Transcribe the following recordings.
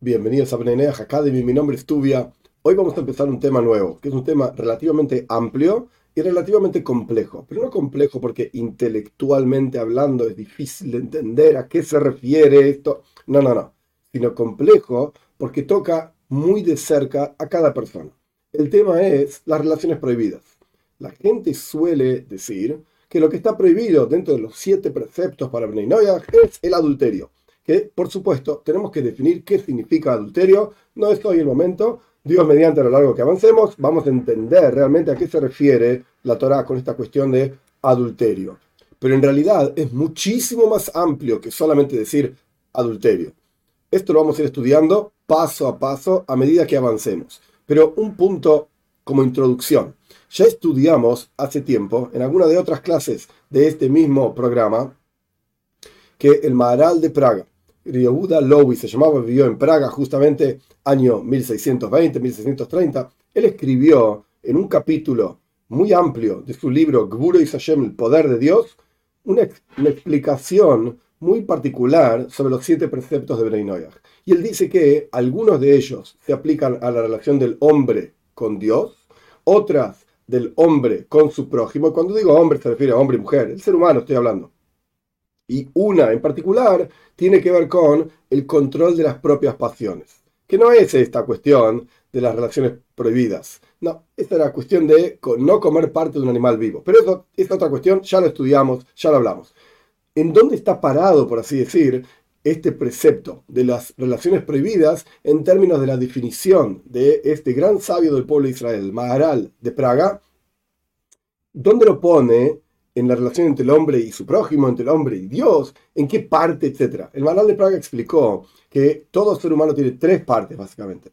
Bienvenidos a Beneneach Academy, mi nombre es Tubia. Hoy vamos a empezar un tema nuevo, que es un tema relativamente amplio y relativamente complejo. Pero no complejo porque intelectualmente hablando es difícil de entender a qué se refiere esto. No, no, no. Sino complejo porque toca muy de cerca a cada persona. El tema es las relaciones prohibidas. La gente suele decir que lo que está prohibido dentro de los siete preceptos para Bnei es el adulterio que, por supuesto, tenemos que definir qué significa adulterio. No es hoy el momento. Dios, mediante a lo largo que avancemos, vamos a entender realmente a qué se refiere la Torah con esta cuestión de adulterio. Pero en realidad es muchísimo más amplio que solamente decir adulterio. Esto lo vamos a ir estudiando paso a paso a medida que avancemos. Pero un punto como introducción. Ya estudiamos hace tiempo, en alguna de otras clases de este mismo programa, que el Maharal de Praga, Yehuda Lowy se llamaba, vivió en Praga justamente año 1620-1630. Él escribió en un capítulo muy amplio de su libro Gburo Hashem, el poder de Dios, una, explicación muy particular sobre los siete preceptos de Bnei Y él dice que algunos de ellos se aplican a la relación del hombre con Dios, otras del hombre con su prójimo. Cuando digo hombre se refiere a hombre y mujer, el ser humano estoy hablando y una en particular tiene que ver con el control de las propias pasiones, que no es esta cuestión de las relaciones prohibidas. No, esta era cuestión de no comer parte de un animal vivo. Pero eso, esta otra cuestión ya lo estudiamos, ya lo hablamos. ¿En dónde está parado, por así decir, este precepto de las relaciones prohibidas en términos de la definición de este gran sabio del pueblo de Israel, Maharal de Praga? ¿Dónde lo pone en la relación entre el hombre y su prójimo, entre el hombre y Dios, en qué parte, etc. El Manual de Praga explicó que todo ser humano tiene tres partes, básicamente.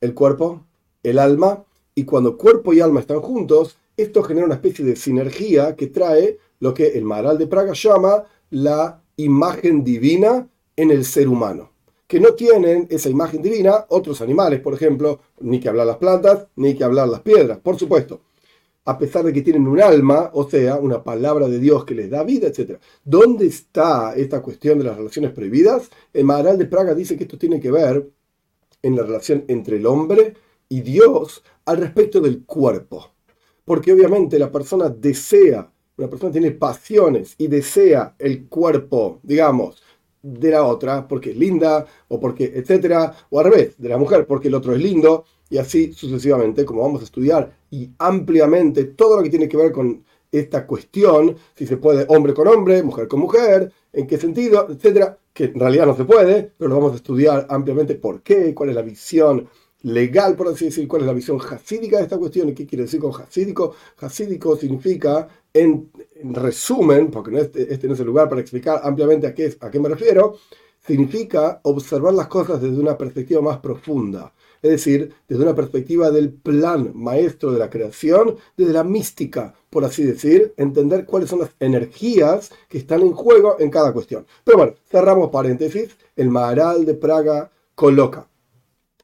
El cuerpo, el alma, y cuando cuerpo y alma están juntos, esto genera una especie de sinergia que trae lo que el Maral de Praga llama la imagen divina en el ser humano. Que no tienen esa imagen divina otros animales, por ejemplo, ni que hablar las plantas, ni que hablar las piedras, por supuesto a pesar de que tienen un alma, o sea, una palabra de Dios que les da vida, etc. ¿Dónde está esta cuestión de las relaciones prohibidas? El Maharal de Praga dice que esto tiene que ver en la relación entre el hombre y Dios al respecto del cuerpo. Porque obviamente la persona desea, una persona tiene pasiones y desea el cuerpo, digamos, de la otra porque es linda o porque, etcétera, o al revés, de la mujer porque el otro es lindo y así sucesivamente, como vamos a estudiar y ampliamente todo lo que tiene que ver con esta cuestión, si se puede hombre con hombre, mujer con mujer, en qué sentido, etcétera, que en realidad no se puede, pero lo vamos a estudiar ampliamente por qué, cuál es la visión legal, por así decir, cuál es la visión jasídica de esta cuestión y qué quiere decir con jasídico. Jasídico significa, en, resumen, porque no este, este, no es el lugar para explicar ampliamente a qué, a qué me refiero, significa observar las cosas desde una perspectiva más profunda es decir, desde una perspectiva del plan maestro de la creación, desde la mística, por así decir, entender cuáles son las energías que están en juego en cada cuestión. Pero bueno, cerramos paréntesis, el Maharal de Praga coloca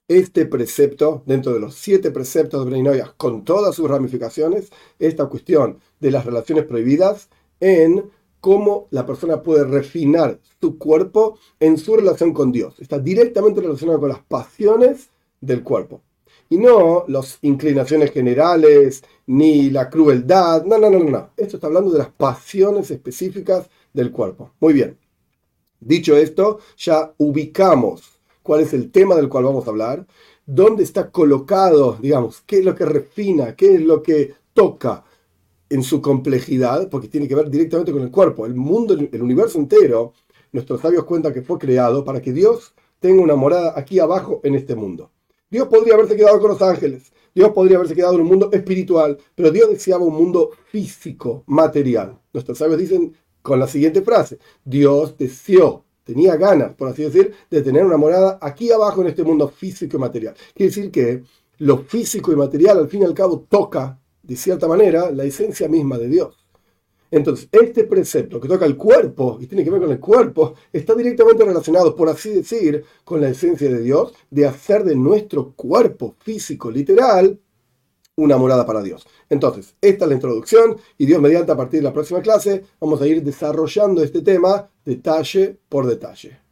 este precepto, dentro de los siete preceptos de con todas sus ramificaciones, esta cuestión de las relaciones prohibidas en cómo la persona puede refinar su cuerpo en su relación con Dios. Está directamente relacionado con las pasiones del cuerpo. Y no las inclinaciones generales, ni la crueldad. No, no, no, no. Esto está hablando de las pasiones específicas del cuerpo. Muy bien. Dicho esto, ya ubicamos cuál es el tema del cual vamos a hablar, dónde está colocado, digamos, qué es lo que refina, qué es lo que toca en su complejidad, porque tiene que ver directamente con el cuerpo. El mundo, el universo entero, nuestros sabios cuentan que fue creado para que Dios tenga una morada aquí abajo en este mundo. Dios podría haberse quedado con los ángeles, Dios podría haberse quedado en un mundo espiritual, pero Dios deseaba un mundo físico, material. Nuestros sabios dicen con la siguiente frase, Dios deseó, tenía ganas, por así decir, de tener una morada aquí abajo en este mundo físico y material. Quiere decir que lo físico y material al fin y al cabo toca, de cierta manera, la esencia misma de Dios. Entonces, este precepto que toca el cuerpo y tiene que ver con el cuerpo, está directamente relacionado, por así decir, con la esencia de Dios, de hacer de nuestro cuerpo físico literal una morada para Dios. Entonces, esta es la introducción y Dios mediante a partir de la próxima clase vamos a ir desarrollando este tema detalle por detalle.